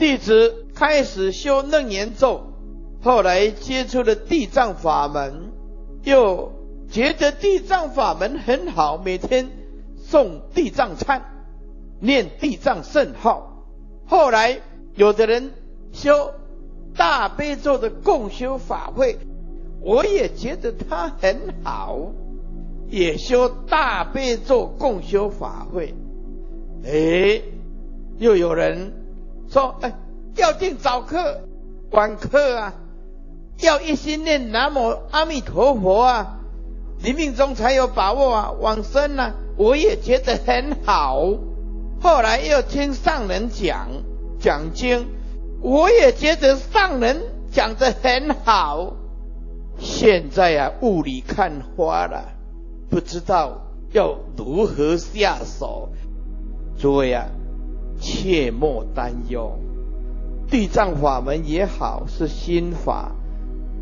弟子开始修楞严咒，后来接触了地藏法门，又觉得地藏法门很好，每天诵地藏忏，念地藏圣号。后来有的人修大悲咒的共修法会，我也觉得它很好，也修大悲咒共修法会。哎，又有人。说，哎，要定早课、晚课啊，要一心念南无阿弥陀佛啊，临命终才有把握啊，往生啊，我也觉得很好。后来又听上人讲讲经，我也觉得上人讲的很好。现在啊，雾里看花了，不知道要如何下手。诸位啊。切莫担忧，地藏法门也好是心法，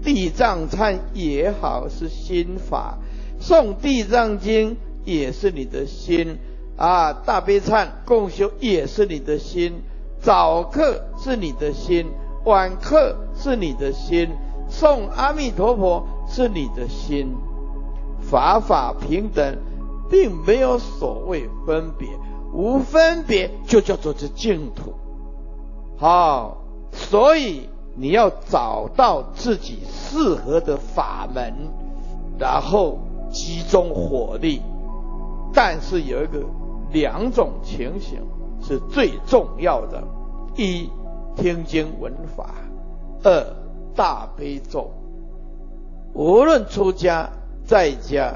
地藏忏也好是心法，诵地藏经也是你的心。啊，大悲忏共修也是你的心，早课是你的心，晚课是你的心，诵阿弥陀佛是你的心，法法平等，并没有所谓分别。无分别就叫做这净土，好，所以你要找到自己适合的法门，然后集中火力。但是有一个两种情形是最重要的：一听经闻法，二大悲咒。无论出家在家，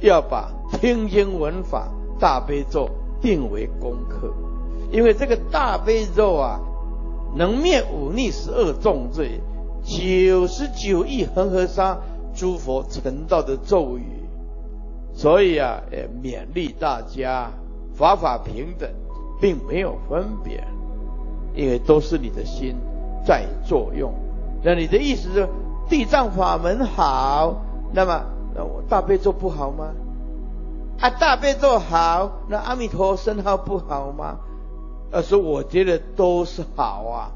要把听经闻法、大悲咒。定为功课，因为这个大悲咒啊，能灭五逆十恶重罪，九十九亿恒河沙诸佛成道的咒语，所以啊，也勉励大家法法平等，并没有分别，因为都是你的心在作用。那你的意思是地藏法门好，那么那我大悲咒不好吗？啊，大悲咒好，那阿弥陀身号不好吗？而是我觉得都是好啊。